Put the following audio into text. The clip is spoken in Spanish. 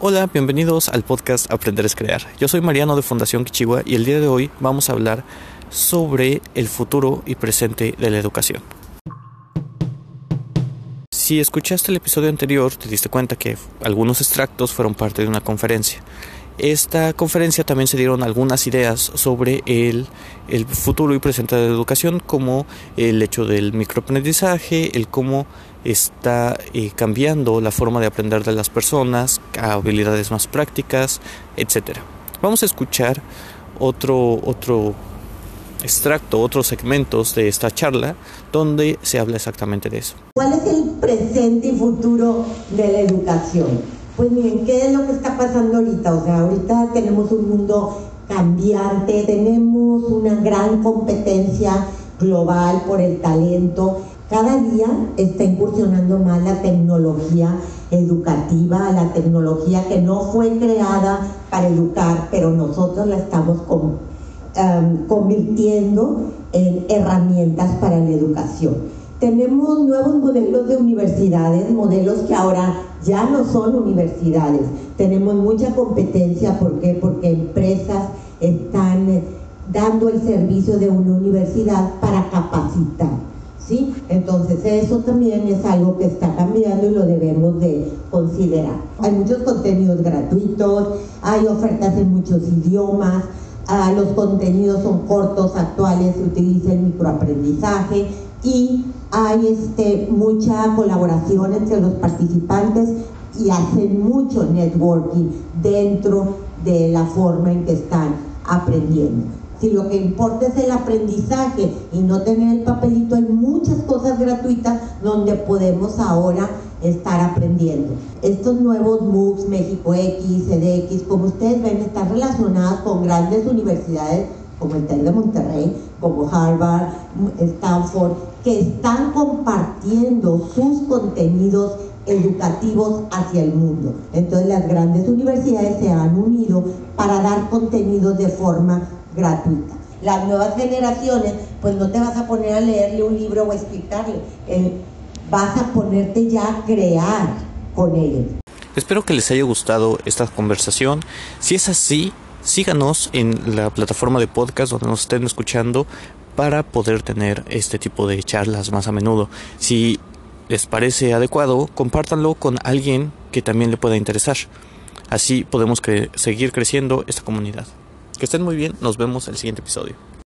Hola, bienvenidos al podcast Aprender es Crear. Yo soy Mariano de Fundación Kichigua y el día de hoy vamos a hablar sobre el futuro y presente de la educación. Si escuchaste el episodio anterior, te diste cuenta que algunos extractos fueron parte de una conferencia. Esta conferencia también se dieron algunas ideas sobre el, el, futuro y presente de la educación, como el hecho del microaprendizaje, el cómo está eh, cambiando la forma de aprender de las personas, habilidades más prácticas, etc. Vamos a escuchar otro, otro extracto, otros segmentos de esta charla donde se habla exactamente de eso. ¿Cuál es el presente y futuro de la educación? Pues miren, ¿qué es lo que está pasando ahorita? O sea, ahorita tenemos un mundo cambiante, tenemos una gran competencia global por el talento. Cada día está incursionando más la tecnología educativa, la tecnología que no fue creada para educar, pero nosotros la estamos um, convirtiendo en herramientas para la educación. Tenemos nuevos modelos de universidades, modelos que ahora ya no son universidades. Tenemos mucha competencia, ¿por qué? Porque empresas están eh, dando el servicio de una universidad para capacitar. ¿Sí? Entonces eso también es algo que está cambiando y lo debemos de considerar. Hay muchos contenidos gratuitos, hay ofertas en muchos idiomas, ah, los contenidos son cortos, actuales, se utiliza el microaprendizaje y hay este, mucha colaboración entre los participantes y hacen mucho networking dentro de la forma en que están aprendiendo. Si lo que importa es el aprendizaje y no tener el papelito, hay muchas cosas gratuitas donde podemos ahora estar aprendiendo. Estos nuevos MOOCs, México X, CDX, como ustedes ven, están relacionados con grandes universidades como el TEC de Monterrey, como Harvard, Stanford, que están compartiendo sus contenidos educativos hacia el mundo. Entonces las grandes universidades se han unido para dar contenidos de forma gratuita. Las nuevas generaciones, pues no te vas a poner a leerle un libro o a explicarle, eh, vas a ponerte ya a crear con ellos. Espero que les haya gustado esta conversación. Si es así, síganos en la plataforma de podcast donde nos estén escuchando para poder tener este tipo de charlas más a menudo. Si les parece adecuado, compártanlo con alguien que también le pueda interesar. Así podemos seguir creciendo esta comunidad. Que estén muy bien, nos vemos en el siguiente episodio.